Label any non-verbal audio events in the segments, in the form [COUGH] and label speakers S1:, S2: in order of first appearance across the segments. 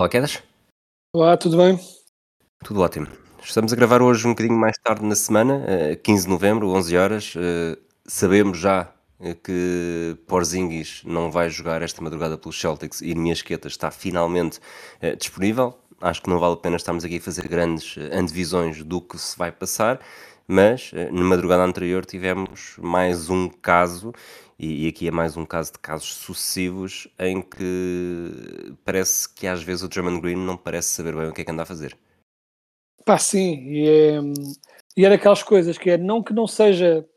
S1: Olá, Quedas?
S2: Olá, tudo bem?
S1: Tudo ótimo. Estamos a gravar hoje um bocadinho mais tarde na semana, eh, 15 de novembro, 11 horas. Eh, Sabemos já eh, que Porzingis não vai jogar esta madrugada pelos Celtics e Niasqueta está finalmente eh, disponível. Acho que não vale a pena estarmos aqui a fazer grandes eh, antevisões do que se vai passar, mas eh, na madrugada anterior tivemos mais um caso, e, e aqui é mais um caso de casos sucessivos, em que parece que às vezes o Drummond Green não parece saber bem o que é que anda a fazer.
S2: Pá, sim, e é, e é coisas que é não que não seja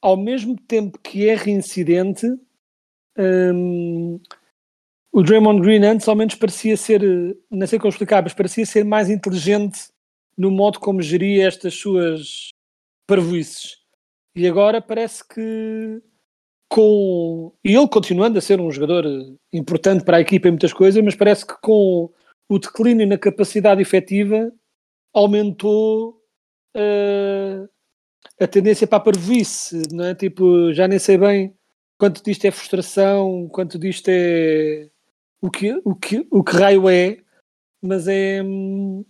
S2: ao mesmo tempo que é reincidente, hum, o Draymond Green antes ao menos parecia ser, não sei como explicar, mas parecia ser mais inteligente no modo como geria estas suas parvoices. E agora parece que com. E ele continuando a ser um jogador eh, importante para a equipa em muitas coisas, mas parece que com o declínio na capacidade efetiva aumentou eh, a tendência para a parvoíce, não é? Tipo, já nem sei bem quanto disto é frustração, quanto disto é o que, o que, o que raio é, mas é, hum,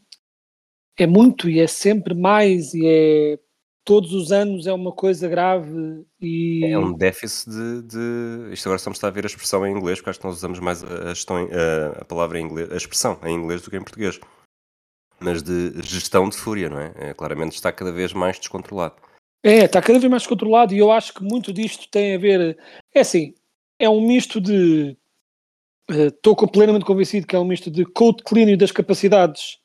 S2: é muito e é sempre mais e é todos os anos é uma coisa grave e
S1: É um déficit de, de- Isto agora está a ver a expressão em inglês, porque acho que nós usamos mais a, gestão a, a palavra em inglês, a expressão em inglês do que em português. Mas de gestão de fúria, não é? É, claramente está cada vez mais descontrolado.
S2: É, está cada vez mais controlado e eu acho que muito disto tem a ver. É assim, é um misto de. eh, Estou plenamente convencido que é um misto de code declínio das capacidades.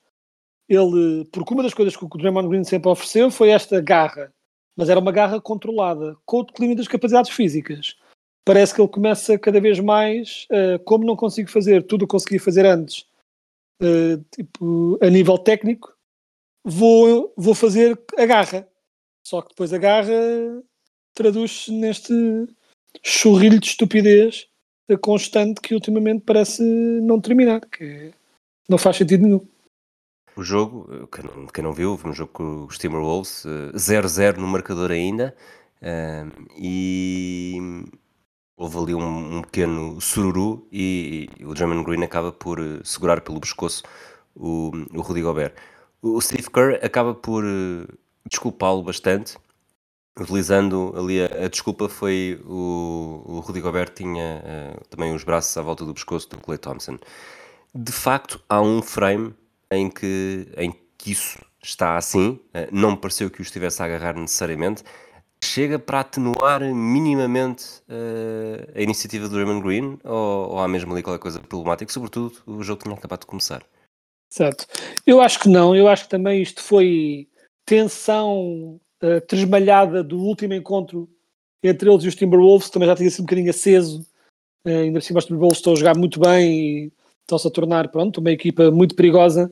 S2: Ele, porque uma das coisas que o Draymond Green sempre ofereceu foi esta garra, mas era uma garra controlada. Code declínio das capacidades físicas. Parece que ele começa cada vez mais, eh, como não consigo fazer tudo o que consegui fazer antes, eh, tipo, a nível técnico, vou, vou fazer a garra. Só que depois a garra traduz-se neste churrilho de estupidez constante que ultimamente parece não terminar, que não faz sentido nenhum.
S1: O jogo, eh, quem não, quem não viu, foi um jogo com os Timberwolves, eh, 0-0 no marcador ainda, eh, e houve ali um, um pequeno sururu e, o Draymond Green acaba por eh, segurar pelo pescoço o, o Rudy Gobert. O, Steve Kerr acaba por eh, desculpá-lo bastante, utilizando ali a, a desculpa foi o, o Rudy Gobert tinha eh, também os braços à volta do pescoço do Clay Thompson. De facto, há um frame em que, em que isso está assim, eh, não me pareceu que o estivesse a agarrar necessariamente, chega para atenuar minimamente eh, a iniciativa do Draymond Green ou, ou há mesmo ali qualquer coisa problemática? Sobretudo, o jogo tinha acabado de começar.
S2: Certo. Eu acho que não, eu acho que também isto foi tensão eh, tresmalhada do último encontro entre eles e os Timberwolves, também já tinha sido um bocadinho aceso, eh, ainda cima os Timberwolves estão a jogar muito bem e estão-se a tornar, pronto, uma equipa muito perigosa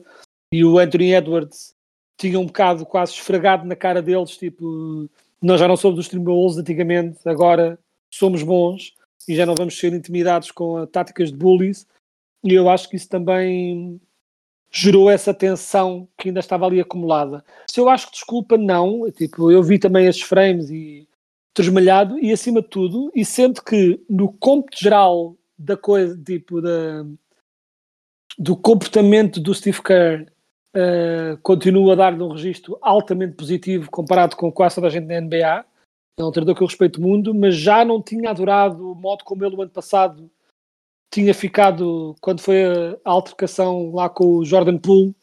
S2: e o Anthony Edwards tinha um bocado quase esfregado na cara deles, tipo, nós já não somos os Timberwolves antigamente, agora somos bons e já não vamos ser intimidados com táticas de bullies e eu acho que isso também gerou essa tensão que ainda estava ali acumulada. Se eu acho que desculpa, não. Tipo, eu vi também esses frames e tresmalhado e acima de tudo, e sendo que no cômputo geral da coisa, tipo, da, do comportamento do Steve Kerr uh, continua a dar-lhe um registro altamente positivo comparado com quase toda a gente na NBA. É um treinador que eu respeito muito, mas já não tinha adorado o modo como ele o ano passado tinha ficado quando foi a, altercação lá com o Jordan Poole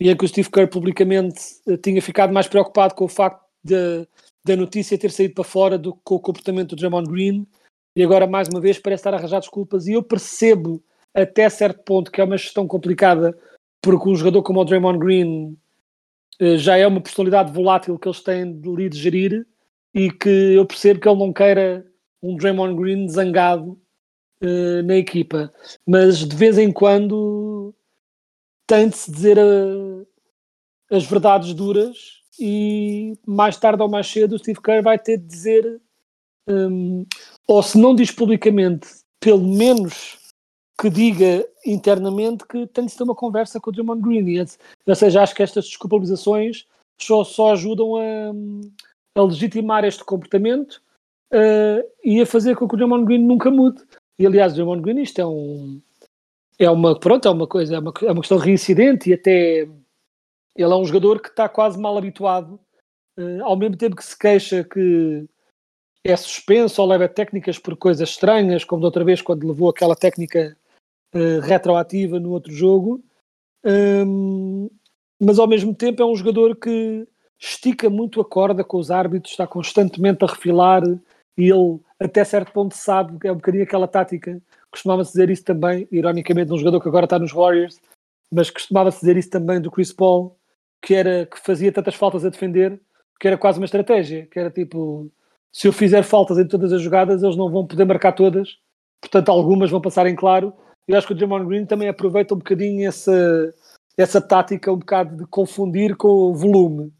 S2: e em que o Steve Kerr publicamente eh, tinha ficado mais preocupado com o facto de, da notícia ter saído para fora do com o comportamento do Draymond Green e agora mais uma vez parece estar a arranjar desculpas e eu percebo até certo ponto que é uma gestão complicada porque um jogador como o Draymond Green eh, já é uma personalidade volátil que eles têm de, gerir e que eu percebo que ele não queira um Draymond Green zangado uh, na equipa, mas de vez em quando tem de se dizer a, as verdades duras e mais tarde ou mais cedo o Steve Kerr vai ter de dizer um, ou se não diz publicamente, pelo menos que diga internamente que tem de ter uma conversa com o Draymond Green. Ou seja, acho que estas desculpabilizações só, só ajudam a, a legitimar este comportamento uh, e a fazer com que o Draymond Green nunca mude. E aliás, o Draymond Green isto é um é uma pronto, é uma coisa, é uma, é uma questão de reincidente e até ele é um jogador que está quase mal habituado, uh, ao mesmo tempo que se queixa que é suspenso ou leva técnicas por coisas estranhas, como da outra vez quando levou aquela técnica uh, retroativa no outro jogo. Um, mas ao mesmo tempo é um jogador que estica muito a corda com os árbitros, está constantemente a refilar e ele até certo ponto sabe que é um bocadinho aquela tática. Costumava-se dizer isso também, ironicamente, um jogador que agora está nos Warriors, mas costumava-se dizer isso também do Chris Paul, que era que fazia tantas faltas a defender, que era quase uma estratégia, que era tipo se eu fizer faltas em todas as jogadas, eles não vão poder marcar todas, portanto, algumas vão passar em claro. Eu acho que o Draymond Green também aproveita um bocadinho essa, essa tática, um bocado de confundir com o volume.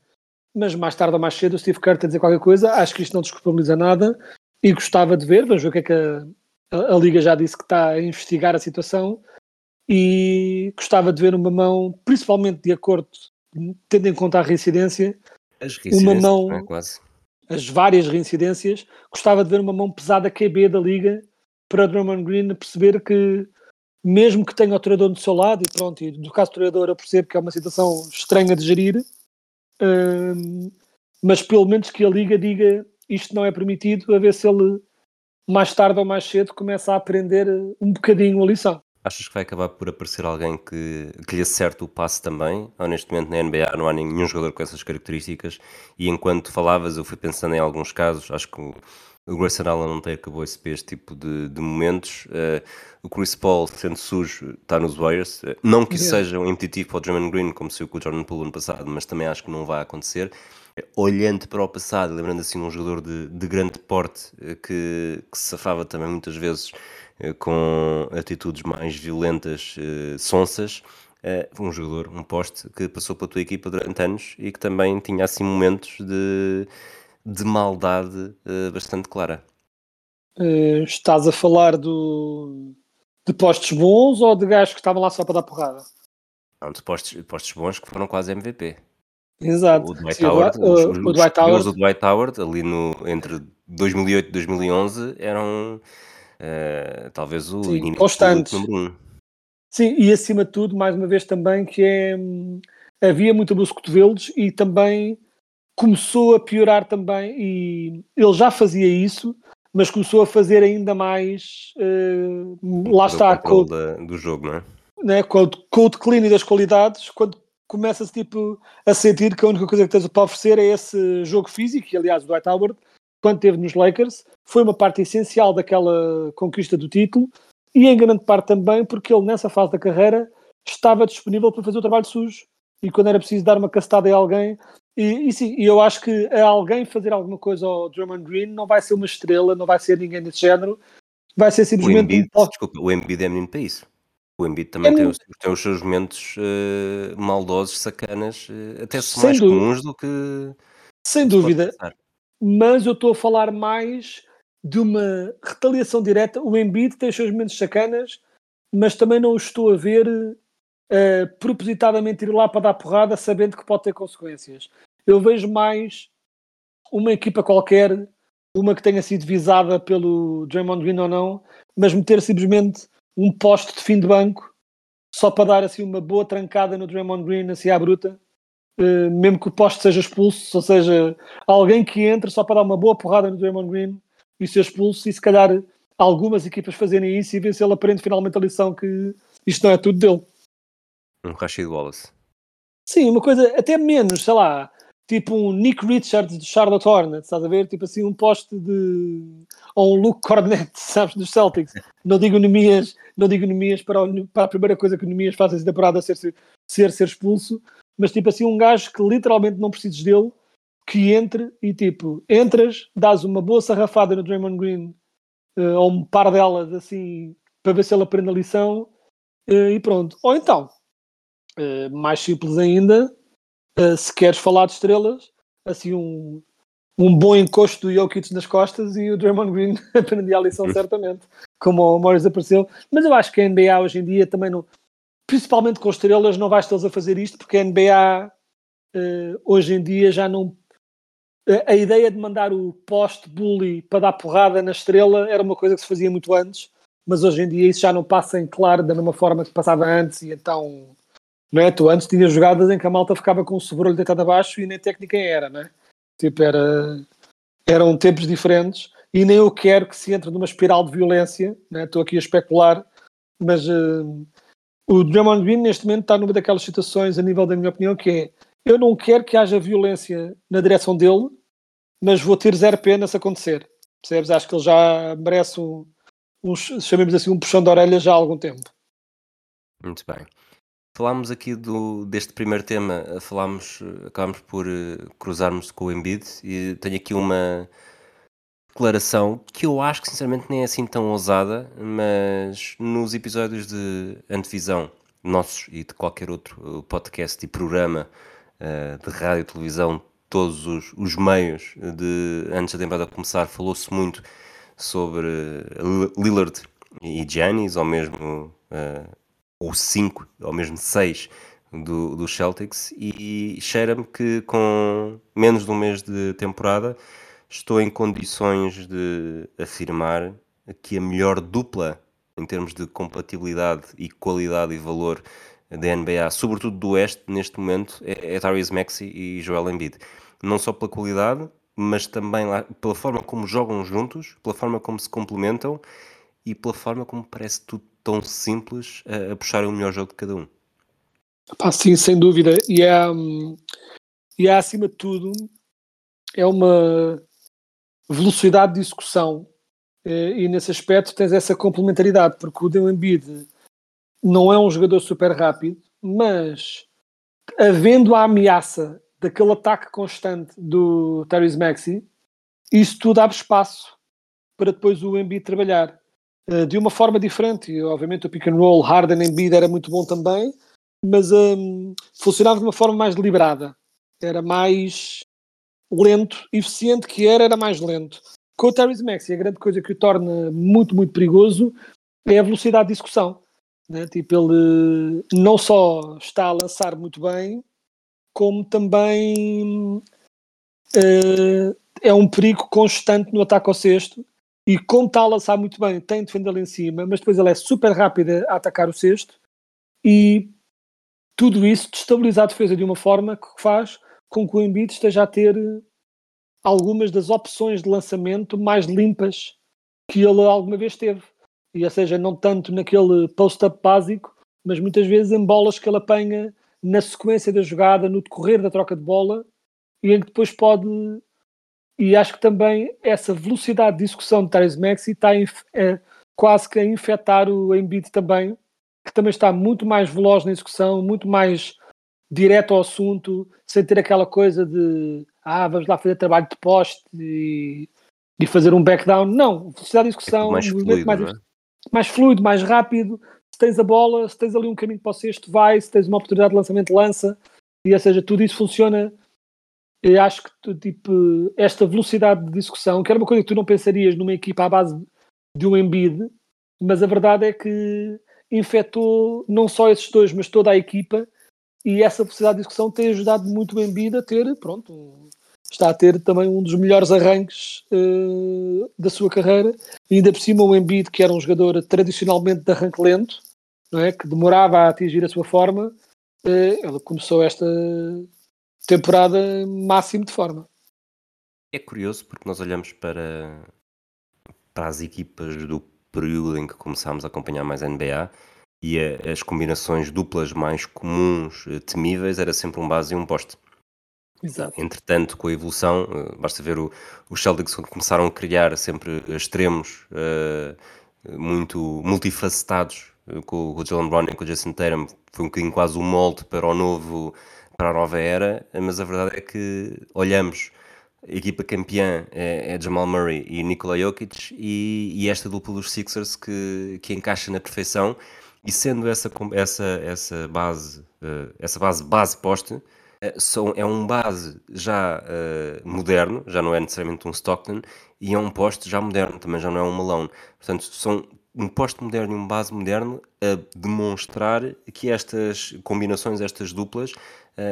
S2: Mas mais tarde ou mais cedo, o Steve Kerr a dizer qualquer coisa. Acho que isto não desculpabiliza nada e gostava de ver. Vamos ver o que é que a, a, a Liga já disse que está a investigar a situação. E gostava de ver uma mão, principalmente de acordo, tendo em conta a reincidência, uma mão.
S1: É, quase
S2: as várias reincidências, gostava de ver uma mão pesada QB da liga para Drummond Green perceber que mesmo que tenha o treinador do seu lado, e pronto, e no caso do treinador eu percebo que é uma situação estranha de gerir, hum, mas pelo menos que a Liga diga isto não é permitido, a ver se ele mais tarde ou mais cedo começa a aprender um bocadinho a lição.
S1: Achas que vai acabar por aparecer alguém que, que lhe acerte o passe também? Momento na NBA não há nenhum jogador com essas características? E enquanto falavas, eu fui pensando em alguns casos, acho que o, Grayson Allen não tem acabou esse este tipo de, de momentos. Uh, o Chris Paul, sendo sujo, está nos Warriors. Uh, não que isso seja um impeditivo para o Draymond Green, como se o com o Jordan Poole ano passado, mas também acho que não vai acontecer. Uh, olhando para o passado, lembrando assim um jogador de, de grande porte que, que se safava também muitas vezes com atitudes mais violentas, sonsas, um jogador, um poste, que passou pela tua equipa durante anos e que também tinha assim momentos de, de maldade uh, bastante clara.
S2: Uh, estás a falar do, de postos bons ou de gajos que estavam lá só para dar porrada?
S1: Não, de postos, postos bons que foram quase MVP.
S2: Exato.
S1: O Dwight Howard, os, o, Dwight Howard. do Dwight Howard, ali no, entre 2008 e 2011, eram Uh, talvez o
S2: Sim,
S1: inimigo
S2: constantes.
S1: número um.
S2: Sim, e acima de tudo, mais uma vez também, que é hum, havia muito abuso de cotovelos e também começou a piorar também, e ele já fazia isso, mas começou a fazer ainda mais uh, lá está
S1: com, da, do jogo, não é?
S2: Né, com, com o declínio das qualidades, quando começa-se tipo, a sentir que a única coisa que tens para oferecer é esse jogo físico, e aliás o Dwight Howard quando esteve nos Lakers, foi uma parte essencial daquela conquista do título e em grande parte também porque ele nessa fase da carreira estava disponível para fazer o trabalho sujo e quando era preciso dar uma castada a alguém e, e sim, eu acho que a alguém fazer alguma coisa ao Drummond Green não vai ser uma estrela, não vai ser ninguém desse género. Vai ser simplesmente
S1: o Embiid, um... desculpa, o Embiid é menino para isso. O Embiid também é tem, os, tem, os, seus momentos uh, maldosos, sacanas, uh, até se mais dúvida. comuns do que
S2: sem dúvida. mas eu estou a falar mais de uma retaliação direta. O Embiid tem os seus momentos sacanas, mas também não o estou a ver uh, propositadamente ir lá para dar porrada, sabendo que pode ter consequências. Eu vejo mais uma equipa qualquer, uma que tenha sido visada pelo Draymond Green ou não, mas meter simplesmente um poste de fim de banco só para dar assim uma boa trancada no Draymond Green assim à bruta uh, mesmo que o poste seja expulso, ou seja, alguém que entre só para dar uma boa porrada no Draymond Green e ser expulso, e se calhar algumas equipas fazerem isso e ver se ele aprende finalmente a lição que isto não é tudo dele.
S1: Um Rashid Wallace.
S2: Sim, uma coisa até menos, sei lá, tipo um Nick Richards de Charlotte Hornets, estás a ver? Tipo assim, um poste de. ou um Luke Cornet, [LAUGHS] sabes, dos Celtics. Não digo Nemias, não digo Nemias para, para a primeira coisa que Nemias faz essa temporada ser, ser ser expulso, mas tipo assim, um gajo que literalmente não precises dele, que entre e tipo, entras, dás uma boa sarrafada no Draymond Green uh, ou um par delas assim para ver se ele aprende a lição uh, e pronto. Ou então, uh, mais simples ainda, se queres falar de estrelas, assim um, um bom encosto do Jokic nas costas e o Draymond Green [LAUGHS] aprendia a lição certamente, como o Morris apareceu. Mas eu acho que a NBA hoje em dia também não, principalmente com estrelas, não vais tê-los a fazer isto, porque a NBA uh, hoje em dia já não. A, a ideia de mandar o post-bully para dar porrada na estrela era uma coisa que se fazia muito antes, mas hoje em dia isso já não passa em claro da mesma forma que passava antes, e então. Não é? Tu antes tinhas jogadas em que a malta ficava com o sobrolho deitado abaixo e nem técnica era, não é? Tipo, era, eram tempos diferentes e nem eu quero que se entre numa espiral de violência, né? estou aqui a especular, mas uh, o Draymond Green neste momento está numa daquelas situações, a nível da minha opinião, que é eu não quero que haja violência na direção dele, mas vou ter zero pena se acontecer. Percebes? Acho que ele já merece um, um chamemos assim, um puxão de orelha já há algum tempo.
S1: Muito bem. Falámos aqui do, deste primeiro tema, falámos, acabámos por uh, cruzarmos com o Embiid e tenho aqui uma declaração que eu acho que sinceramente nem é assim tão ousada, mas nos episódios de antevisão nossos e de qualquer outro podcast e programa uh, de rádio e televisão, todos os, os meios de antes da temporada começar, falou-se muito sobre Lillard e Giannis, ou mesmo uh, ou 5, ou mesmo 6 do, do Celtics, e cheira-me que com menos de um mês de temporada estou em condições de afirmar que a melhor dupla em termos de compatibilidade e qualidade e valor da NBA, sobretudo do Oeste, neste momento, é, é Tyrese Maxey e Joel Embiid. Não só pela qualidade, mas também lá, pela forma como jogam juntos, pela forma como se complementam e pela forma como parece tudo tão simples a, a puxar o melhor jogo de cada um.
S2: Pá, sim, sem dúvida. E é, hum, e é acima de tudo, é uma velocidade de execução. E nesse aspecto tens essa complementaridade, porque o Deu Embiid não é um jogador super rápido, mas havendo a ameaça daquele ataque constante do Tyrese Maxey, isso tudo abre espaço para depois o Embiid trabalhar. Eh, de uma forma diferente. E, obviamente o pick and roll Harden em bid era muito bom também, mas um, funcionava de uma forma mais deliberada. Era mais lento, eficiente que era, era mais lento. Com o Terry Maxi, a grande coisa que o torna muito, muito perigoso é a velocidade de execução. Né? Tipo, ele não só está a lançar muito bem, como também uh, é um perigo constante no ataque ao cesto e como a lançar muito bem, tem de defender lá em cima, mas depois ele é super rápido a atacar o cesto e tudo isso destabiliza a defesa de uma forma que faz com que o Embiid esteja a ter algumas das opções de lançamento mais limpas que ele alguma vez teve. E, ou seja, não tanto naquele post-up básico, mas muitas vezes em bolas que ele apanha na sequência da jogada, no decorrer da troca de bola, e em que depois pode e acho que também essa velocidade de execução de Tyrese Maxi está é, quase que a infectar o Embiid também, que também está muito mais veloz na execução, muito mais direto ao assunto, sem ter aquela coisa de ah, vamos lá fazer trabalho de poste e, e fazer um backdown. Não, velocidade de execução,
S1: é mais, fluido,
S2: mais,
S1: é?
S2: mais fluido, mais rápido. Se tens a bola, se tens ali um caminho para o sexto, vai, se tens uma oportunidade de lançamento, lança. E ou seja, tudo isso funciona eu acho que tipo, esta velocidade de discussão, que era uma coisa que tu não pensarias numa equipa à base de um Embiid, mas a verdade é que infectou não só esses dois, mas toda a equipa, e essa velocidade de discussão tem ajudado muito o Embiid a ter, pronto, está a ter também um dos melhores arranques uh, da sua carreira, e ainda por cima o Embiid, que era um jogador tradicionalmente de arranque lento, não é? que demorava a atingir a sua forma, uh, ele começou esta temporada máximo de forma.
S1: É curioso porque nós olhamos para, para as equipas do período em que começámos a acompanhar mais a NBA e a, as combinações duplas mais comuns, eh, temíveis, era sempre um base e um poste.
S2: Exato.
S1: Entretanto, com a evolução, eh, basta ver o, os Celtics começaram a criar sempre extremos uh, muito multifacetados com, com o Jalen Brown e com o Jason Tatum. Foi um bocadinho quase o molde para o novo para a nova era, mas a verdade é que olhamos a equipa campeã é, é Jamal Murray e Nikola Jokic e, e, esta dupla dos Sixers que, que encaixa na perfeição. E sendo essa, essa, essa base uh, essa base base poste uh, são, é um base já uh, moderno, já não é necessariamente um Stockton e é um poste já moderno, também já não é um Malone portanto são um poste moderno e um base moderno a demonstrar que estas combinações, estas duplas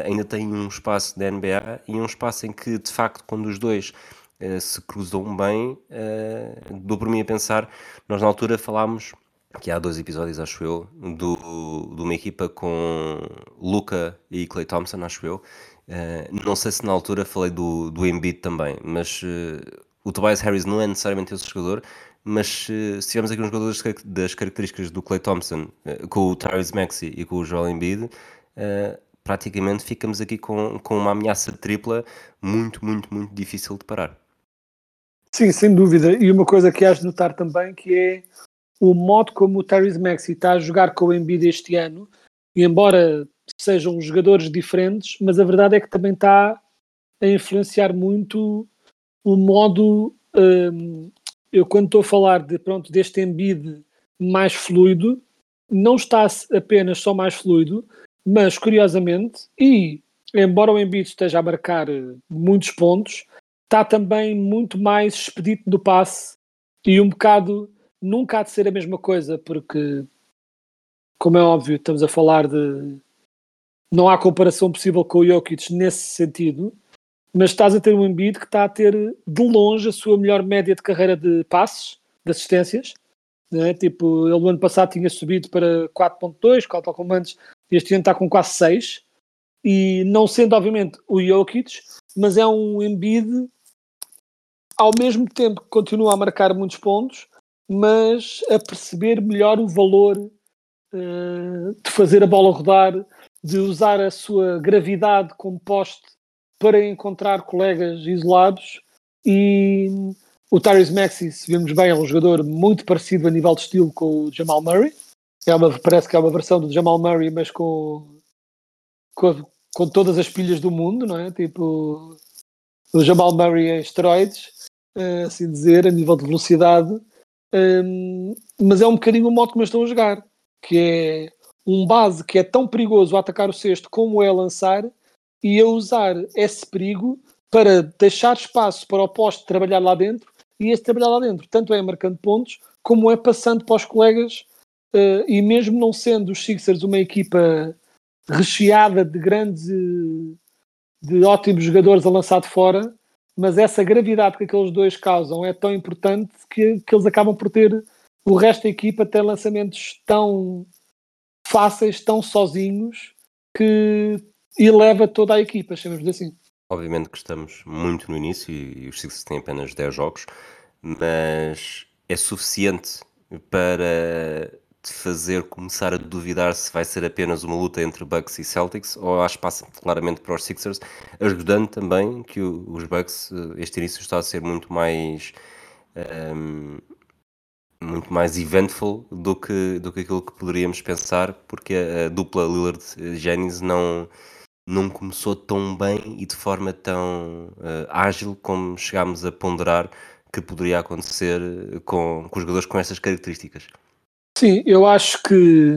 S1: ainda têm um espaço da NBA e um espaço em que, de facto, quando os dois uh, se cruzam bem, uh, dou por mim a pensar, nós na altura falámos, que há dois episódios, acho eu, do, de uma equipa com Luca e Clay Thompson, acho eu. Uh, não sei se na altura falei do, do Embiid também, mas o Tobias Harris não é necessariamente esse jogador, mas se tivermos aqui uns jogadores das características do Clay Thompson, com o Tyrese Maxey e com o Joel Embiid, praticamente ficamos aqui com, com uma ameaça tripla muito, muito, muito difícil de parar.
S2: Sim, sem dúvida. E uma coisa que has de notar também que é o modo como o Tyrese Maxey está a jogar com o Embiid este ano, e embora sejam jogadores diferentes, mas a verdade é que também está a influenciar muito o modo. Hum, eu quando estou a falar de pronto deste Embiid mais fluido, não está apenas só mais fluido, mas, curiosamente, e embora o Embiid esteja a marcar eh, muitos pontos, está também muito mais expedito do passe e um bocado nunca há de ser a mesma coisa, porque, como é óbvio, estamos a falar de. Não há comparação possível com o Jokic nesse sentido, mas estás a ter um Embiid que está a ter de longe a sua melhor média de carreira de passes, de assistências. Né? Tipo, ele no ano passado tinha subido para 4.2, tal como antes, este ano está com quase 6. E não sendo, obviamente, o Jokic, mas é um Embiid ao mesmo tempo que continua a marcar muitos pontos, mas a perceber melhor o valor uh, de fazer a bola rodar, de usar a sua gravidade como poste para encontrar colegas isolados. E o Tyrese Maxey, se vemos bem, é um jogador muito parecido a nível de estilo com o Jamal Murray é uma, parece que é uma versão do Jamal Murray, mas com, com, com todas as pilhas do mundo, não é? Tipo o Jamal Murray em esteroides, eh, assim dizer, a nível de velocidade. Um, mas é um bocadinho o modo como estão a jogar, que é um base que é tão perigoso a atacar o cesto como é lançar e a usar esse perigo para deixar espaço para o poste trabalhar lá dentro e esse trabalhar lá dentro, tanto é marcando pontos como é passando para os colegas uh, e mesmo não sendo os Sixers uma equipa recheada de grandes, de ótimos jogadores a lançar de fora, mas essa gravidade que aqueles dois causam é tão importante que, que eles acabam por ter o resto da equipa ter lançamentos tão fáceis, tão sozinhos, que eleva toda a equipa, chamamos assim.
S1: Obviamente que estamos muito no início e os Sixers têm apenas 10 jogos, mas é suficiente para de fazer começar a duvidar se vai ser apenas uma luta entre Bucks e Celtics ou há espaço claramente para os Sixers, ajudando também que os Bucks, eh, este início está a ser muito mais um, ehm, muito mais eventful do que, do que aquilo que poderíamos pensar, porque a, a dupla Lillard-Jennings não, não começou tão bem e de forma tão uh, ágil como chegámos a ponderar que poderia acontecer com, com jogadores com estas características.
S2: Sim, eu acho que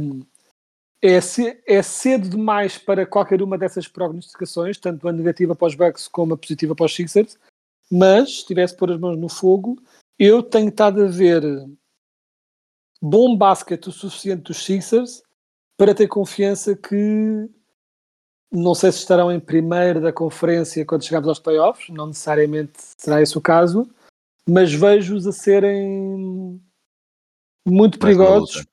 S2: é, é cedo demais para qualquer uma dessas prognosticações, tanto a negativa para os Bucks como a positiva para os Sixers, mas se tivesse pôr as mãos no fogo, eu tenho estado a ver bom basquete o suficiente dos Sixers para ter confiança que não sei se estarão em primeiro da conferência quando chegarmos aos playoffs, não necessariamente será esse o caso, mas vejo-os a serem muito perigosos,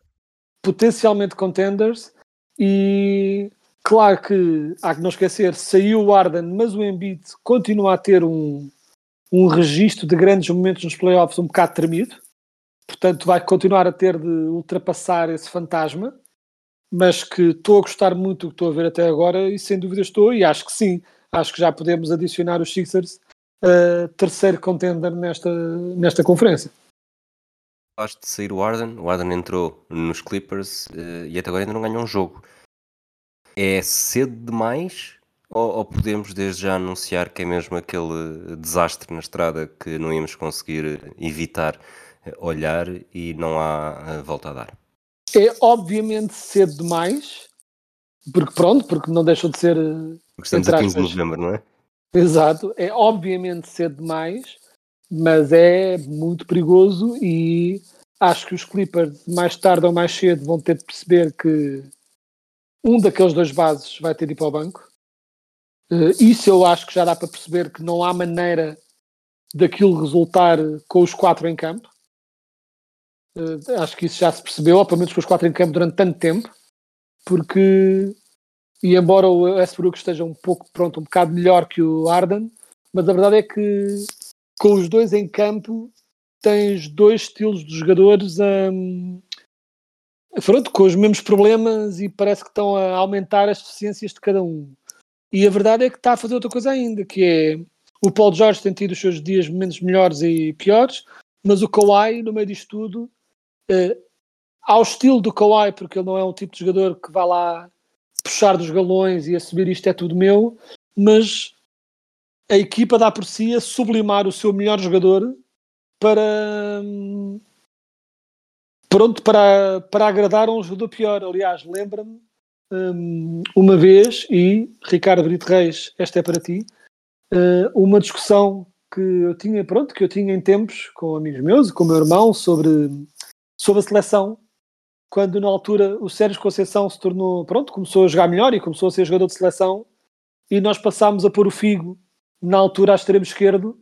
S2: potencialmente contenders e claro que há que não esquecer, saiu o Arden, mas o Embiid continua a ter um, um registro de grandes momentos nos playoffs um bocado tremido, portanto vai continuar a ter de ultrapassar esse fantasma, mas que estou a gostar muito do que estou a ver até agora e sem dúvida estou, e acho que sim, acho que já podemos adicionar os Sixers uh, terceiro contender nesta, nesta conferência
S1: falaste de sair o Arden, o Arden entrou nos Clippers uh, e até agora ainda não ganhou um jogo. É cedo demais Ou, ou podemos desde já anunciar que é mesmo aquele desastre na estrada que não íamos conseguir evitar eh, olhar e não há eh, volta a dar?
S2: É obviamente cedo demais, porque pronto, porque não deixou de ser.
S1: Porque estamos a 15 de novembro, não é?
S2: Exato, é obviamente cedo demais, mas é muito perigoso e acho que os Clippers, mais tarde ou mais cedo, vão ter de perceber que um daqueles dois bases vai ter de ir para o banco. Eh, Isso eu acho que já dá para perceber que não há maneira daquilo resultar com os quatro em campo. Eh, Acho que isso já se percebeu, ou pelo menos com os quatro em campo durante tanto tempo, porque e embora o Westbrook esteja um pouco pronto, um bocado melhor que o Arden, mas a verdade é que com os dois em campo tens dois estilos de jogadores hum, pronto, com os mesmos problemas e parece que estão a aumentar as deficiências de cada um. E a verdade é que está a fazer outra coisa ainda, que é o Paul George tem tido os seus dias momentos melhores e piores, mas o Kawhi, no meio disto tudo, eh, ao estilo do Kawhi, porque ele não é um tipo de jogador que vai lá puxar dos galões e assumir isto é tudo meu, mas a equipa dá por si a sublimar o seu melhor jogador para hum, pronto para, para agradar a um jogador pior. Aliás, lembra-me hum, uma vez, e Ricardo Brito Reis, esta é para ti, eh, uma discussão que eu tinha, pronto, que eu tinha em tempos com amigos meus e com o meu irmão sobre, sobre a seleção quando na altura o Sérgio Conceição se tornou, pronto, começou a jogar melhor e começou a ser jogador de seleção e nós passámos a pôr o Figo na altura à extremo esquerdo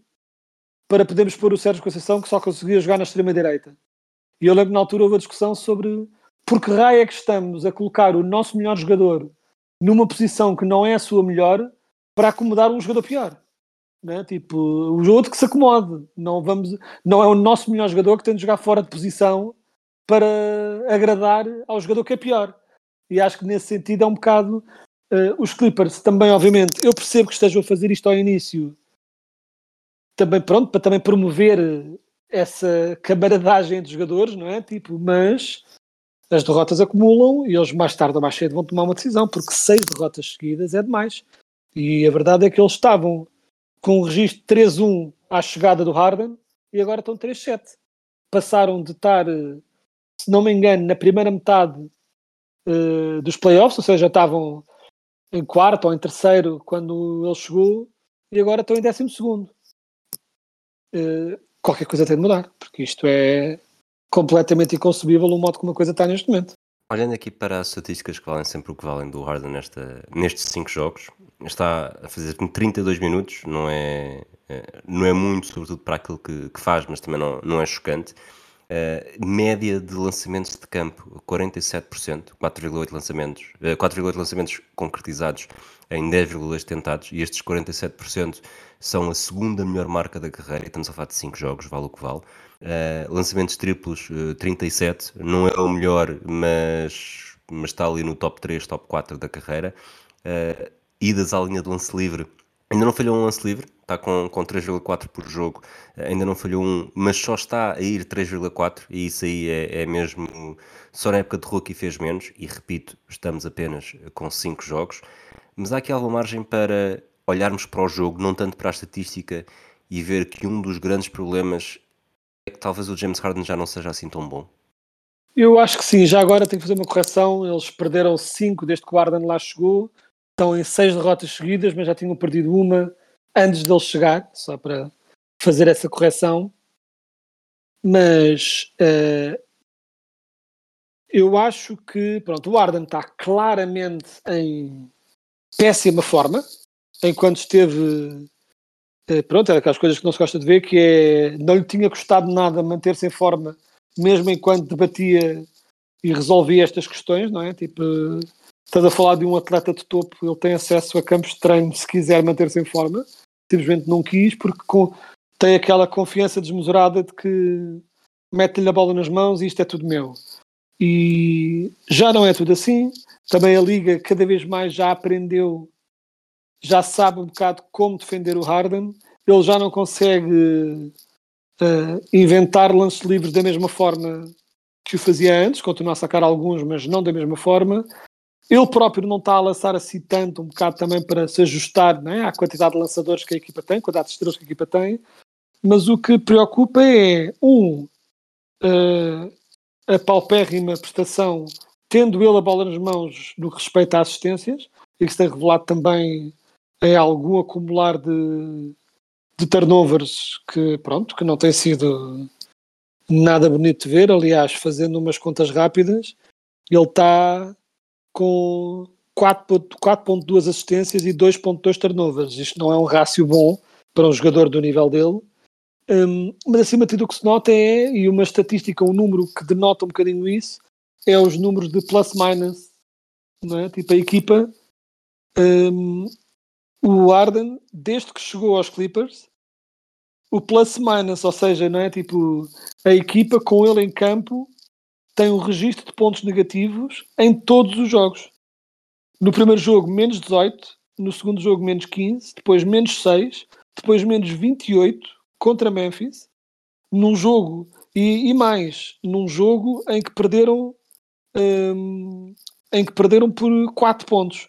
S2: para podermos pôr o Sérgio Conceição que só conseguia jogar na extrema direita. E eu lembro na altura houve a discussão sobre por que raio é que estamos a colocar o nosso melhor jogador numa posição que não é a sua melhor para acomodar um jogador pior. Né? Tipo, o outro que se acomode. Não, vamos, não é o nosso melhor jogador que tem de jogar fora de posição para agradar ao jogador que é pior. E acho que nesse sentido é um bocado. Eh, os Clippers também, obviamente, eu percebo que estejam a fazer isto ao início, também pronto, para também promover eh, essa camaradagem entre jogadores, não é? Tipo, mas as derrotas acumulam e eles mais tarde ou mais cedo vão tomar uma decisão, porque seis derrotas seguidas é demais. E a verdade é que eles estavam com o registro 3-1 à chegada do Harden e agora estão 3-7. Passaram de estar, eh, se não me engano, na primeira metade eh, dos playoffs, ou seja, estavam em quarto ou em terceiro quando ele chegou e agora estão em décimo segundo. Eh, qualquer coisa tem de mudar, porque isto é completamente inconcebível o modo como a coisa está neste momento.
S1: Olhando aqui para as estatísticas que valem sempre o que valem do Harden nesta, nestes 5 jogos, está a fazer 32 minutos, não é, eh, não é muito, sobretudo para aquilo que, que faz, mas também não, não é chocante. Eh, média de lançamentos de campo, 47%, 4,8 lançamentos, eh, 4,8 lançamentos concretizados em 10,2 tentados, e estes 47% são a segunda melhor marca da carreira, estamos a falar de 5 jogos, vale o que vale. Uh, lançamentos triplos, uh, 37, não é o melhor, mas, mas está ali no top 3, top 4 da carreira. Uh, idas à linha de lance livre, ainda não falhou um lance livre, está com, com 3,4 por jogo, ainda não falhou um, mas só está a ir 3,4, e isso aí é, é mesmo. Só na época de rookie fez menos, e repito, estamos apenas com 5 jogos, mas há aqui alguma margem para olharmos para o jogo, não tanto para a estatística, e ver que um dos grandes problemas é que talvez o James Harden já não seja assim tão bom.
S2: Eu acho que sim, já agora tenho que fazer uma correção. Eles perderam 5 desde que o Arden lá chegou, estão em 6 derrotas seguidas, mas já tinham perdido uma antes dele chegar, só para fazer essa correção. Mas eh, eu acho que pronto, o Arden está claramente em péssima forma, enquanto esteve eh, pronto, era aquelas coisas que não se gosta de ver, que é não lhe tinha custado nada manter-se em forma, mesmo enquanto debatia e resolvia estas questões, não é? Tipo, estás a falar de um atleta de topo, ele tem acesso a campos de treino se quiser manter-se em forma, simplesmente não quis, porque com, tem aquela confiança desmesurada de que mete-lhe a bola nas mãos e isto é tudo meu. E já não é tudo assim, também a Liga cada vez mais já aprendeu já sabe um bocado como defender o Harden, ele já não consegue uh, inventar lances livres da mesma forma que o fazia antes, continua a sacar alguns, mas não da mesma forma. Ele próprio não está a lançar assim tanto, um bocado também para se ajustar né, à quantidade de lançadores que a equipa tem, quantidade de estrelas que a equipa tem, mas o que preocupa é, um, uh, a paupérrima prestação, tendo ele a bola nas mãos no que respeita a assistências, e que se tem revelado também em algum acumular de, de turnovers que, pronto, que não tem sido nada bonito de ver. Aliás, fazendo umas contas rápidas, ele está com 4.2 assistências e 2.2 turnovers. Isto não é um rácio bom para um jogador do nível dele. Um, mas acima de tudo o que se nota é, e uma estatística, um número que denota um bocadinho isso, é os números de plus-minus. É? Tipo, a equipa, um, o Arden, desde que chegou aos Clippers, o plus-minus, ou seja, não é? tipo, a equipa com ele em campo tem um registro de pontos negativos em todos os jogos. No primeiro jogo, menos 18, no segundo jogo, menos 15, depois menos 6, depois menos 28, contra Memphis, num jogo, e, e mais, num jogo em que perderam um, em que perderam por 4 pontos.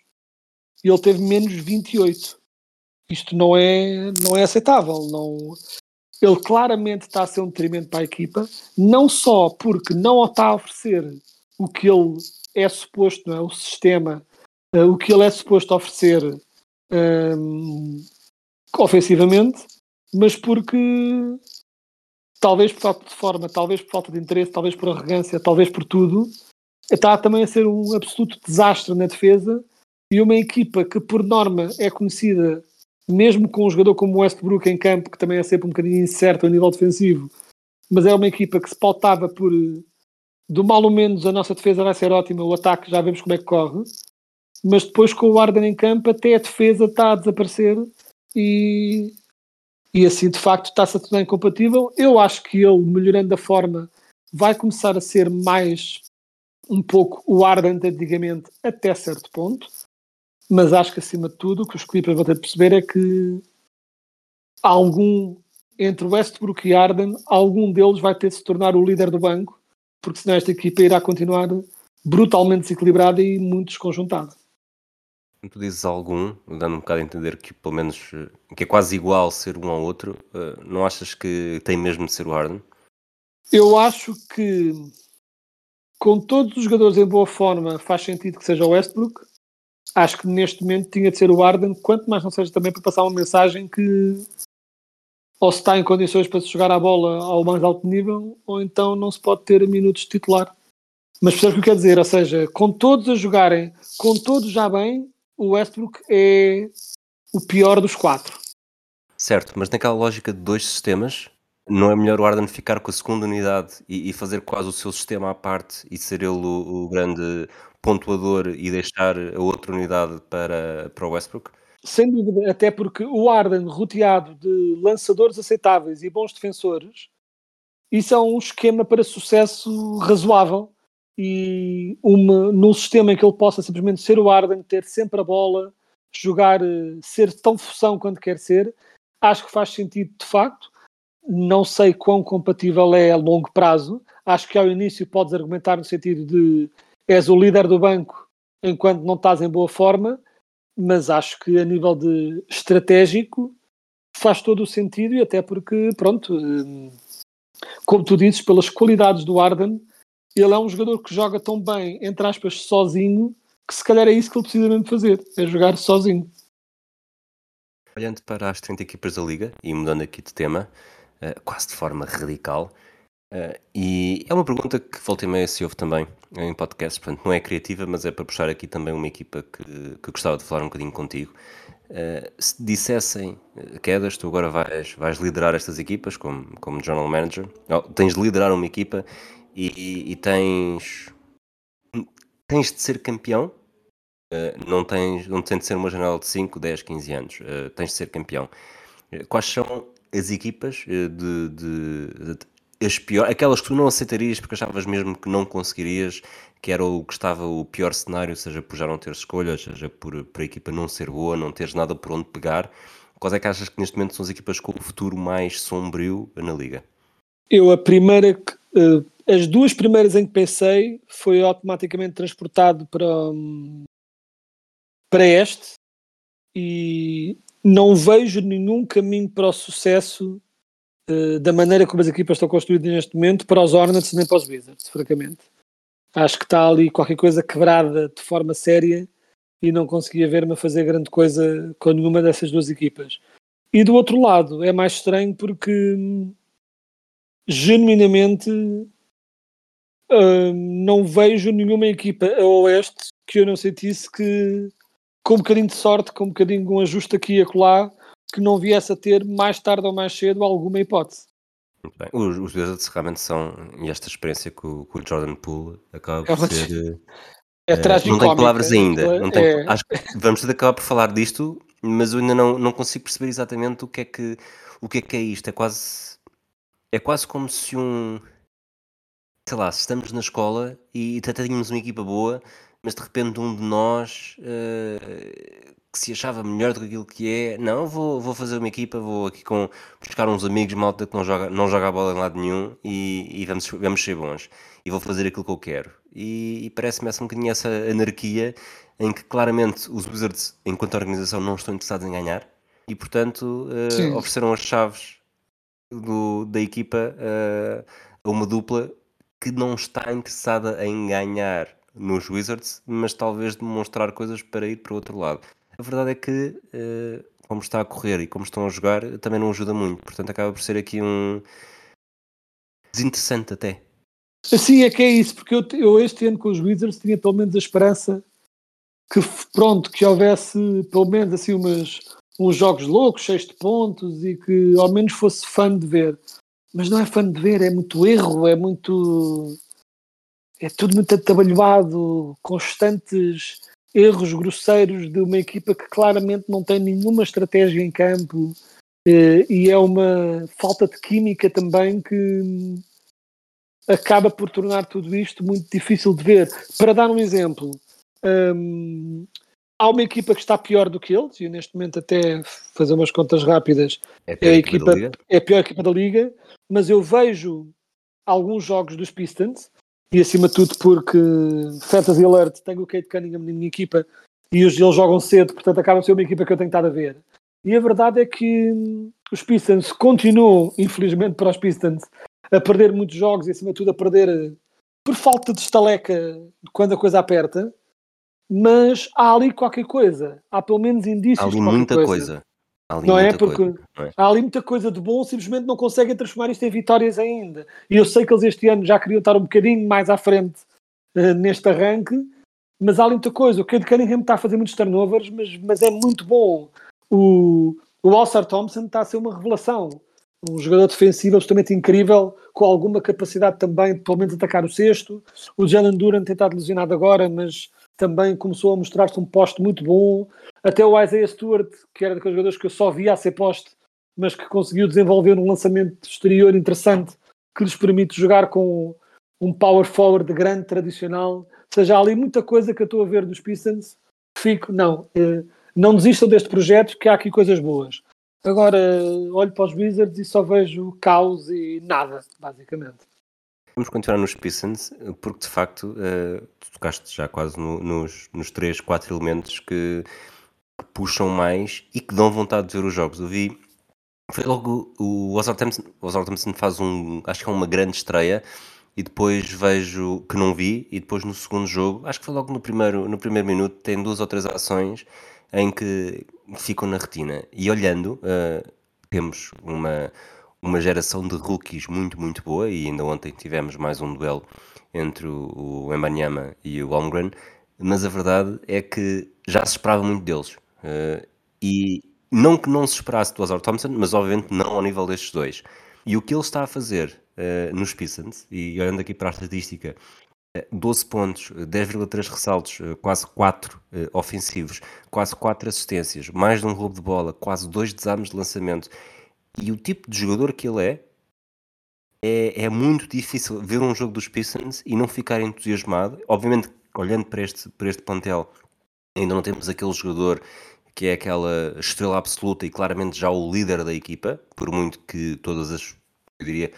S2: E ele teve menos 28. Isto não é, não é aceitável. Não, ele claramente está a ser um detrimento para a equipa, não só porque não está a oferecer o que ele é suposto, é? o sistema, uh, o que ele é suposto oferecer um, ofensivamente, mas porque talvez por falta de forma, talvez por falta de interesse, talvez por arrogância, talvez por tudo, está também a ser um absoluto desastre na defesa e uma equipa que por norma é conhecida mesmo com um jogador como Westbrook em campo, que também é sempre um bocadinho incerto a nível defensivo, mas é uma equipa que se pautava por do mal ou menos a nossa defesa vai ser ótima, o ataque já vemos como é que corre, mas depois com o Arden em campo até a defesa está a desaparecer e e assim de facto está-se a tornar incompatível. Eu acho que ele, melhorando a forma, vai começar a ser mais um pouco o Ardent antigamente até certo ponto, mas acho que acima de tudo o que os Clippers vão ter de perceber é que algum entre Westbrook e Arden, algum deles vai ter de se tornar o líder do banco, porque senão esta equipa irá continuar brutalmente desequilibrada e muito desconjuntada.
S1: Tu dizes algum, dando um bocado a entender que pelo menos que é quase igual ser um ao outro, eh, não achas que tem mesmo de ser o Harden?
S2: Eu acho que com todos os jogadores em boa forma faz sentido que seja o Westbrook. Acho que neste momento tinha de ser o Harden, quanto mais não seja também para passar uma mensagem que ou se está em condições para se jogar a bola ao mais alto nível, ou então não se pode ter minutos de titular. Mas percebes o que eu quero dizer? Ou seja, com todos a jogarem, com todos já bem, o Westbrook é o pior dos quatro.
S1: Certo, mas naquela lógica de dois sistemas, não é melhor o Arden ficar com a segunda unidade e, e fazer quase o seu sistema à parte e ser ele o, o, grande pontuador e deixar a outra unidade para, para o Westbrook?
S2: Sem dúvida, até porque o Arden rodeado de lançadores aceitáveis e bons defensores, isso é um esquema para sucesso razoável e uma, num sistema em que ele possa simplesmente ser o Arden, ter sempre a bola, jogar, eh, ser tão função quanto quer ser, acho que faz sentido de facto. Não sei quão compatível é a longo prazo. Acho que ao início podes argumentar no sentido de és o líder do banco enquanto não estás em boa forma, mas acho que a nível de estratégico faz todo o sentido e até porque, pronto, eh, como tu dizes, pelas qualidades do Arden, ele é um jogador que joga tão bem, entre aspas, sozinho, que se calhar é isso que ele precisa mesmo fazer, é jogar sozinho.
S1: Olhando para as 30 equipas da Liga, e mudando aqui de tema, uh, quase de forma radical, uh, e é uma pergunta que volta e meia se ouve também em podcast, portanto não é criativa, mas é para puxar aqui também uma equipa que, que gostava de falar um bocadinho contigo. Uh, se dissessem, Quedas, tu agora vais, vais liderar estas equipas como, como General Manager, oh, tens de liderar uma equipa e, e tens tens de ser campeão? Uh, não tens não tem de ser uma janela de 5, 10, 15 anos. Tens de ser campeão. Quais são as equipas de, de, de, as pior, aquelas que tu não aceitarias porque achavas mesmo que não conseguirias que era o que estava o pior cenário seja por já não ter escolhas seja por, por a equipa não ser boa não teres nada por onde pegar quais é que achas que neste momento são as equipas com o futuro mais sombrio na liga?
S2: Eu a primeira que as duas primeiras em que pensei foi automaticamente transportado para, para este e não vejo nenhum caminho para o sucesso da maneira como as equipas estão construídas neste momento para os Hornets nem para os Wizards, francamente. Acho que está ali qualquer coisa quebrada de forma séria e não conseguia ver-me fazer grande coisa com nenhuma dessas duas equipas. E do outro lado, é mais estranho porque genuinamente uh, não vejo nenhuma equipa a oeste que eu não sentisse que com um bocadinho de sorte, com um bocadinho de um ajuste aqui e acolá, que não viesse a ter mais tarde ou mais cedo alguma hipótese.
S1: Bem. Os, os Wizards realmente são, e esta experiência com, com o Jordan Poole acaba por é ser.
S2: É uh,
S1: Não tenho palavras ainda. Não tenho, é... Acho que vamos ter acabar por falar disto, mas eu ainda não, não consigo perceber exatamente o que é que, o que, é, que é isto. É quase, é quase como se um. Sei lá, se estamos na escola e até tínhamos uma equipa boa, mas de repente um de nós uh, que se achava melhor do que aquilo que é, não, vou, vou fazer uma equipa, vou aqui com buscar uns amigos, malta que não joga, não joga a bola em lado nenhum e, e vamos, vamos ser bons e vou fazer aquilo que eu quero. E, e parece-me essa um bocadinho essa anarquia em que claramente os Wizards, enquanto organização, não estão interessados em ganhar e portanto uh, ofereceram as chaves do, da equipa uh, a uma dupla que não está interessada em ganhar nos Wizards, mas talvez demonstrar coisas para ir para o outro lado. A verdade é que, uh, como está a correr e como estão a jogar, também não ajuda muito. Portanto, acaba por ser aqui um. desinteressante até.
S2: Sim, é que é isso, porque eu, eu este ano com os Wizards tinha pelo menos a esperança que, pronto, que houvesse pelo menos assim umas, uns jogos loucos, cheios de pontos e que ao menos fosse fã de ver. Mas não é fã de ver, é muito erro, é muito é tudo muito atabalhoado, constantes erros grosseiros de uma equipa que claramente não tem nenhuma estratégia em campo eh, e é uma falta de química também que acaba por tornar tudo isto muito difícil de ver. Para dar um exemplo, hum, há uma equipa que está pior do que eles, e neste momento até fazer umas contas rápidas
S1: é a, é a equipa,
S2: é a pior equipa da liga, mas eu vejo alguns jogos dos Pistons e acima de tudo porque Fantasy Alert tem o Kate Cunningham na minha equipa e eles jogam cedo, portanto acaba a ser uma equipa que eu tenho estado a ver. E a verdade é que os Pistons continuam, infelizmente para os Pistons, a perder muitos jogos e acima de tudo a perder por falta de estaleca quando a coisa aperta, mas há ali qualquer coisa, há pelo menos indícios
S1: há ali
S2: de
S1: muita
S2: coisa.
S1: coisa.
S2: Não é? Porque coisa, não é? há ali muita coisa de bom, simplesmente não conseguem transformar isto em vitórias ainda. E eu sei que eles este ano já queriam estar um bocadinho mais à frente uh, neste arranque, mas há ali muita coisa. O Cade Cunningham está a fazer muitos turnovers, mas, mas é muito bom. O, o Alsar Thompson está a ser uma revelação. Um jogador defensivo absolutamente incrível, com alguma capacidade também de pelo menos atacar o sexto. O Jalen Duran tem estado lesionado agora, mas também começou a mostrar-se um poste muito bom. Até o Isaiah Stewart, que era daqueles jogadores que eu só via a ser poste, mas que conseguiu desenvolver um lançamento exterior interessante que lhes permite jogar com um power forward grande, tradicional. Ou seja, há ali muita coisa que eu estou a ver dos Pistons. Fico, não, eh, não desistam deste projeto, que há aqui coisas boas. Agora, olho para os Wizards e só vejo caos e nada, basicamente.
S1: Vamos continuar nos Pistons, porque de facto uh, tocaste já quase no, nos, nos três, quatro elementos que que puxam mais e que dão vontade de ver os jogos. Eu vi. Foi logo o Ozar Thompson, o Thompson faz um. Acho que é uma grande estreia. E depois vejo que não vi, e depois no segundo jogo, acho que foi logo no primeiro, no primeiro minuto, tem duas ou três ações em que ficam na retina. E olhando, uh, temos uma, uma geração de rookies muito, muito boa, e ainda ontem tivemos mais um duelo entre o, o Embanyama e o Holmgren, mas a verdade é que já se esperava muito deles. Uh, e não que não se esperasse do Ozar Thompson, mas obviamente não ao nível destes dois. E o que ele está a fazer uh, nos Pistons, e olhando aqui para a estatística, 12 eh, pontos, 10,3 ressaltos, quase 4 ofensivos, quase 4 assistências, mais de um roubo de bola, quase 2 desarmes de lançamento. E o tipo de jogador que ele é, é, é muito difícil ver um jogo dos Pistons e não ficar entusiasmado. Obviamente, olhando para este, para este plantel, ainda não temos aquele jogador que é aquela estrela absoluta e claramente já o líder da equipa, por muito que todas as, eu diria,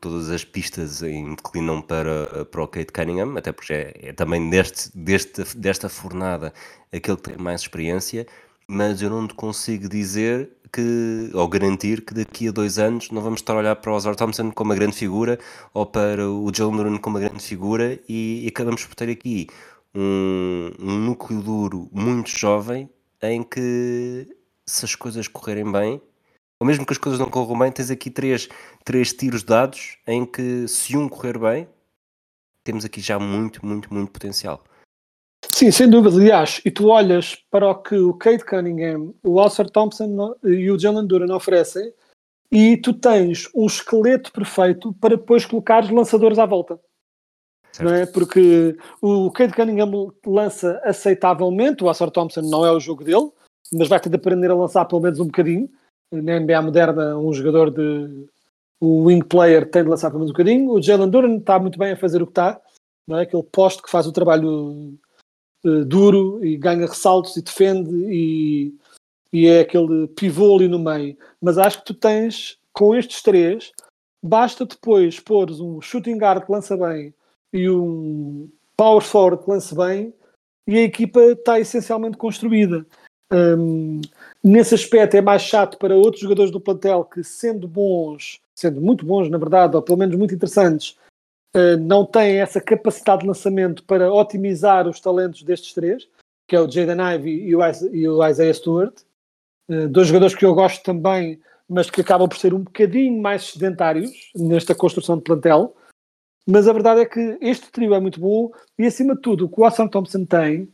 S1: todas as pistas inclinam para, para o Kate Cunningham, até porque é, é também deste, deste, desta fornada aquele que tem mais experiência, mas eu não te consigo dizer que, ou garantir que daqui a dois anos não vamos estar a olhar para o Ozar Thompson como uma grande figura ou para o Jalen Duran como uma grande figura e, e acabamos por ter aqui um, um núcleo duro muito jovem em que se as coisas correrem bem ou mesmo que as coisas não corram bem, tens aqui três, três tiros dados em que se um correr bem, temos aqui já muito, muito, muito potencial.
S2: Sim, sem dúvida. Aliás, e tu olhas para o que o Kate Cunningham, o Oscar Thompson e o Jalen Duran oferecem e tu tens um esqueleto perfeito para depois colocar os lançadores à volta. Não é? Porque o Kate Cunningham lança aceitavelmente, o Oscar Thompson não é o jogo dele, mas vai ter de aprender a lançar pelo menos um bocadinho na NBA moderna, um jogador de. O wing player tem de lançar pelo menos um bocadinho. O Jalen Duran está muito bem a fazer o que está, não é? aquele poste que faz o trabalho uh, duro e ganha ressaltos e defende e, e é aquele pivô ali no meio. Mas acho que tu tens, com estes três, basta depois pôres um shooting guard que lança bem e um power forward que lance bem e a equipa está essencialmente construída. Um, nesse aspecto é mais chato para outros jogadores do plantel que, sendo bons, sendo muito bons, na verdade, ou pelo menos muito interessantes, não têm essa capacidade de lançamento para otimizar os talentos destes três, que é o Jaden Ivey e o, Isaiah Stewart. Uh, dois jogadores que eu gosto também, mas que acabam por ser um bocadinho mais sedentários nesta construção de plantel. Mas a verdade é que este trio é muito bom e, acima de tudo, o que o Hassan Thompson tem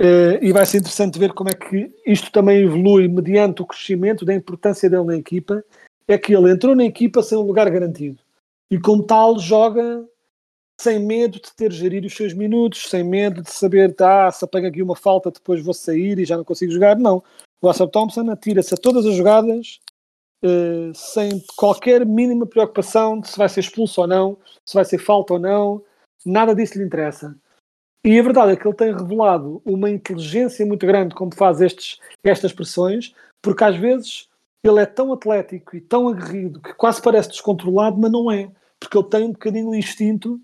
S2: Uh, e vai ser interessante ver como é que isto também evolui mediante o crescimento da importância dele na equipa. É que ele entrou na equipa sem um lugar garantido e, como tal, joga sem medo de ter gerir os seus minutos, sem medo de saber, tá, se apanha aqui uma falta, depois vou sair e já não consigo jogar. Não. O Assam Thompson atira-se a todas as jogadas uh, sem qualquer mínima preocupação de se vai ser expulso ou não, se vai ser falta ou não. Nada disso lhe interessa. E a verdade é que ele tem revelado uma inteligência muito grande como faz estes, estas pressões, porque às vezes ele é tão atlético e tão aguerrido que quase parece descontrolado, mas não é, porque ele tem um bocadinho o instinto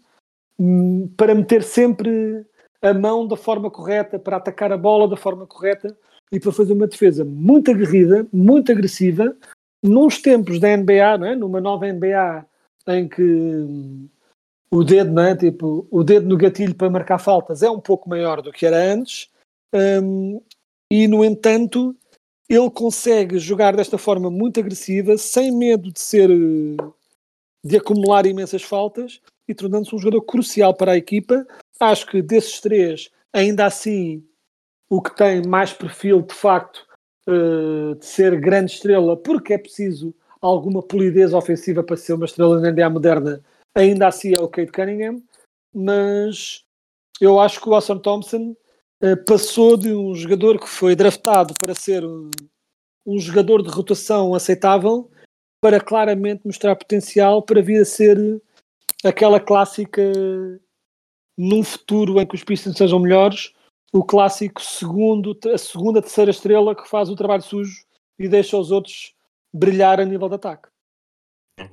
S2: hum, para meter sempre a mão da forma correta, para atacar a bola da forma correta e para fazer uma defesa muito aguerrida, muito agressiva, nos tempos da NBA, não é? numa nova NBA em que hum, o dedo, não é? Tipo, o dedo no gatilho para marcar faltas é um pouco maior do que era antes, um, e no entanto, ele consegue jogar desta forma muito agressiva, sem medo de ser de acumular imensas faltas e tornando-se um jogador crucial para a equipa. Acho que desses três, ainda assim, o que tem mais perfil de facto uh, de ser grande estrela, porque é preciso alguma polidez ofensiva para ser uma estrela na NBA moderna, ainda assim é o Kate Cunningham, mas eu acho que o Austin Thompson uh, passou de um jogador que foi draftado para ser um, um, jogador de rotação aceitável para claramente mostrar potencial para vir a ser aquela clássica num futuro em que os Pistons sejam melhores, o clássico segundo, a segunda, terceira estrela que faz o trabalho sujo e deixa os outros brilhar a nível de ataque.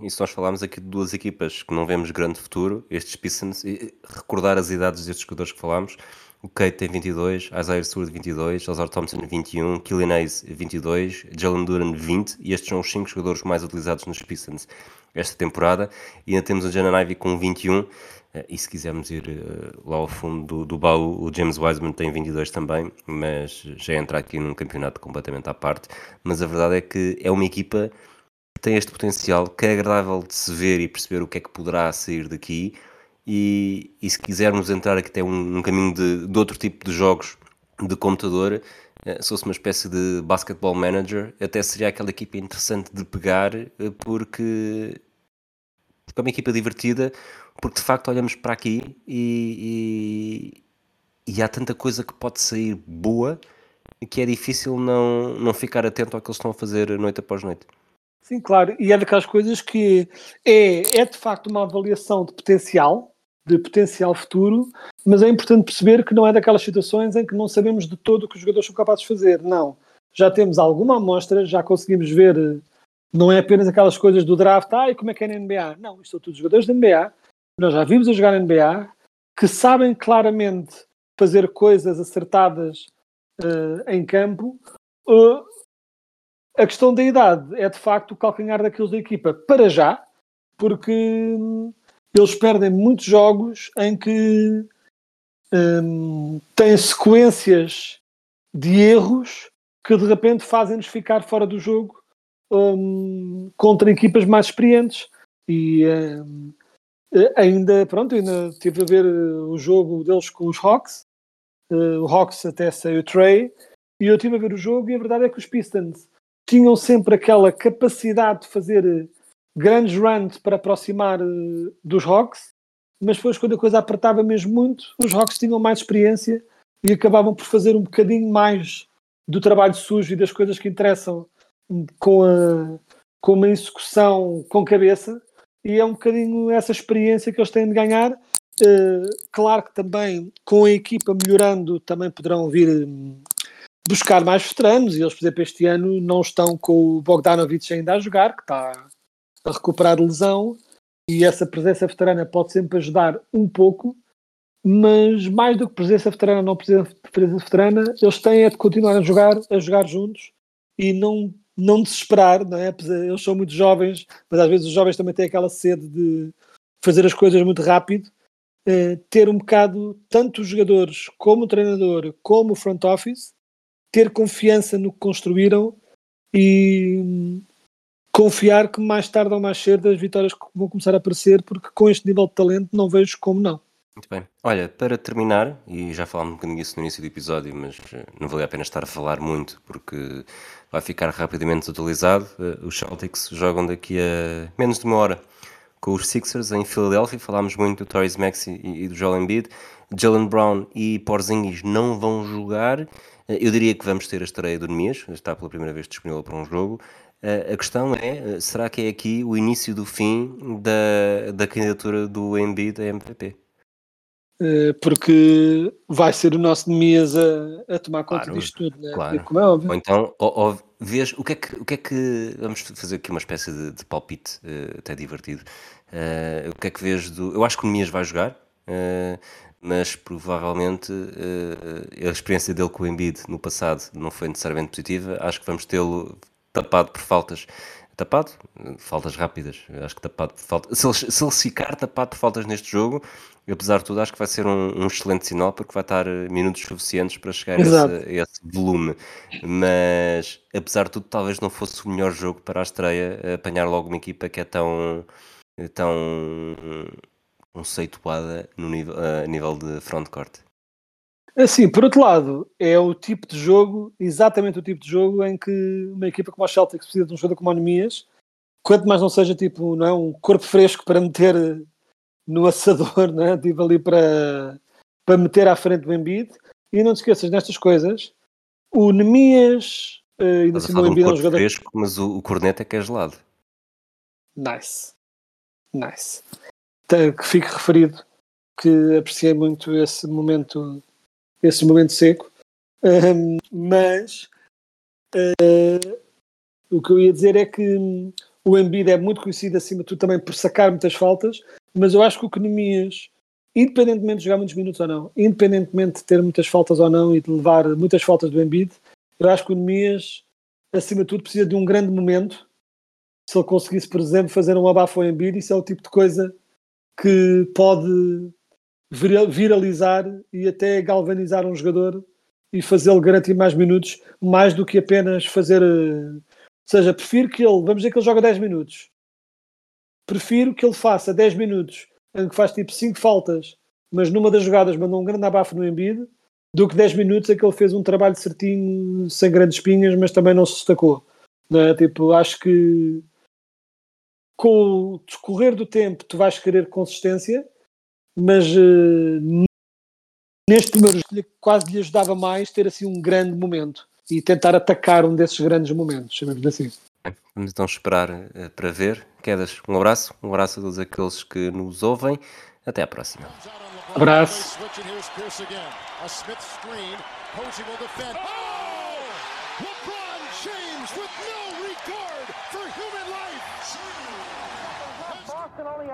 S1: E se nós falarmos aqui de duas equipas que não vemos grande futuro, estes Pistons, recordar as idades destes jogadores que falámos, o Kate tem 22, Isaiah Stewart 22, Ozar Thompson 21, Killian Hayes 22, Jalen Duran 20, e estes são os 5 jogadores mais utilizados nos Pistons esta temporada. E ainda temos o Janan Ivey com 21, eh, e se quisermos ir eh, lá ao fundo do, do baú, o James Wiseman tem 22 também, mas já entra aqui num campeonato completamente à parte. Mas a verdade é que é uma equipa tem este potencial que é agradável de se ver e perceber o que é que poderá sair daqui. E, e se quisermos entrar aqui até um, caminho de, de, outro tipo de jogos de computador, eh, se fosse uma espécie de basketball manager, até seria aquela equipa interessante de pegar, eh, porque, porque é uma equipa divertida, porque de facto olhamos para aqui e, e, e há tanta coisa que pode sair boa que é difícil não, não ficar atento ao que eles estão a fazer noite após noite.
S2: Sim, claro, e é daquelas coisas que é, é de facto uma avaliação de potencial, de potencial futuro, mas é importante perceber que não é daquelas situações em que não sabemos de todo o que os jogadores são capazes de fazer. Não. Já temos alguma amostra, já conseguimos ver Não é apenas aquelas coisas do draft, ai, como é que é na NBA? Não, isto são todos jogadores da NBA. Nós já vimos a jogar na NBA, que sabem claramente fazer coisas acertadas eh, em campo. Uh, a questão da idade é de facto o calcanhar daqueles da equipa para já, porque hum, eles perdem muitos jogos em que hum, têm sequências de erros que de repente fazem-nos ficar fora do jogo hum, contra equipas mais experientes. E hum, ainda, pronto, ainda estive a ver o jogo deles com os Hawks. Uh, o Hawks até saiu Trey. E eu estive a ver o jogo e a verdade é que os Pistons tinham sempre aquela capacidade de fazer grandes runs para aproximar uh, dos Hawks, mas depois quando a coisa apertava mesmo muito, os Hawks tinham mais experiência e acabavam por fazer um bocadinho mais do trabalho sujo e das coisas que interessam com, a, com uma execução com cabeça. E é um bocadinho essa experiência que eles têm de ganhar. Uh, claro que também com a equipa melhorando também poderão vir um, buscar mais veteranos. E eles, por exemplo, este ano não estão com o Bogdanovic ainda a jogar, que está a recuperar lesão e essa presença veterana pode sempre ajudar um pouco, mas mais do que presença veterana não presença, presença veterana, eles têm é de continuar a jogar, a jogar juntos e não, não desesperar, não é? Eles são muito jovens, mas às vezes os jovens também têm aquela sede de fazer as coisas muito rápido. Eh, ter um bocado, tanto os jogadores como o treinador, como o front office, ter confiança no que construíram e confiar que mais tarde ou mais cedo as vitórias vão começar a aparecer, porque com este nível de talento não vejo como não.
S1: Muito bem. Olha, para terminar, e já falámos um bocadinho disso no início do episódio, mas eh, não vale a pena estar a falar muito porque vai ficar rapidamente atualizado. Eh, os Celtics jogam daqui a menos de uma hora com os Sixers em Filadélfia. Falámos muito do Torres Maxi e do Joel Embiid. Jalen Brown e Porzingis não vão jogar. Eh, eu diria que vamos ter a estreia do Nemias, está pela primeira vez disponível para um jogo. A questão é, será que é aqui o início do fim da, da candidatura do Embiid a MVP?
S2: Eh, porque vai ser o nosso Nemias a, a tomar conta
S1: Claro,
S2: disto tudo, né?
S1: claro.
S2: como é óbvio.
S1: Ou então, ou, ou vês, o que, é que, o que é que. Vamos fazer aqui uma espécie de, de palpite, eh, até divertido. Eh, o que é que vês do. Eu acho que o Nemias vai jogar, eh, mas provavelmente eh, a experiência dele com o Embiid no passado não foi necessariamente positiva. Acho que vamos tê-lo tapado por faltas. Tapado? Faltas rápidas. Acho que tapado por faltas. Se ele, se ele ficar tapado por faltas neste jogo, apesar de tudo, acho que vai ser um, um excelente sinal porque vai estar eh, minutos suficientes para chegar a esse, a esse volume. Mas apesar de tudo, talvez não fosse o melhor jogo para a estreia eh, apanhar logo uma equipa que é tão, tão conceituada no nível, a nível de frontcourt.
S2: Assim, por outro lado, é o tipo de jogo, exatamente o tipo de jogo em que uma equipa como a Celtics precisa de um jogador como o Anemias, quanto mais não seja tipo, não é, um corpo fresco para meter no assador, não é? tipo ali para, para meter à frente do Embiid. E não te esqueças nestas coisas, o Nemias, eh, ainda assim o
S1: de um
S2: Embiid é um
S1: corpo
S2: jogador
S1: fresco, mas o, o corneta é que é gelado.
S2: Nice. Nice. Então, Que fique referido que apreciei muito esse momento, esse momento seco. Ahm, mas ah, o que eu ia dizer é que o Embiid é muito conhecido acima de tudo também por sacar muitas faltas, mas eu acho que o Canemias, independentemente de jogar muitos minutos ou não, independentemente de ter muitas faltas ou não e de levar muitas faltas do Embiid, eu acho que o Nemias, acima de tudo, precisa de um grande momento se ele conseguisse, por exemplo, fazer um abafo ao Embiid, isso é o tipo de coisa que pode viralizar e até galvanizar um jogador e fazê-lo garantir mais minutos, mais do que apenas fazer. eh, Ou seja, prefiro que ele, vamos dizer que ele joga 10 minutos, prefiro que ele faça 10 minutos em que faz tipo 5 faltas, mas numa das jogadas mandou um grande abafo no Embiid, do que 10 minutos em que ele fez um trabalho certinho, sem grandes espinhas, mas também não se destacou. É? Tipo, acho que com o decorrer do tempo tu vais querer consistência, mas eh, neste primeiro jogo quase lhe ajudava mais ter assim um grande momento e tentar atacar um desses grandes momentos, chamemos assim.
S1: Vamos então esperar eh, para ver. Quedas, um abraço. Um abraço a todos aqueles que nos ouvem. Até à próxima.
S2: Abraço.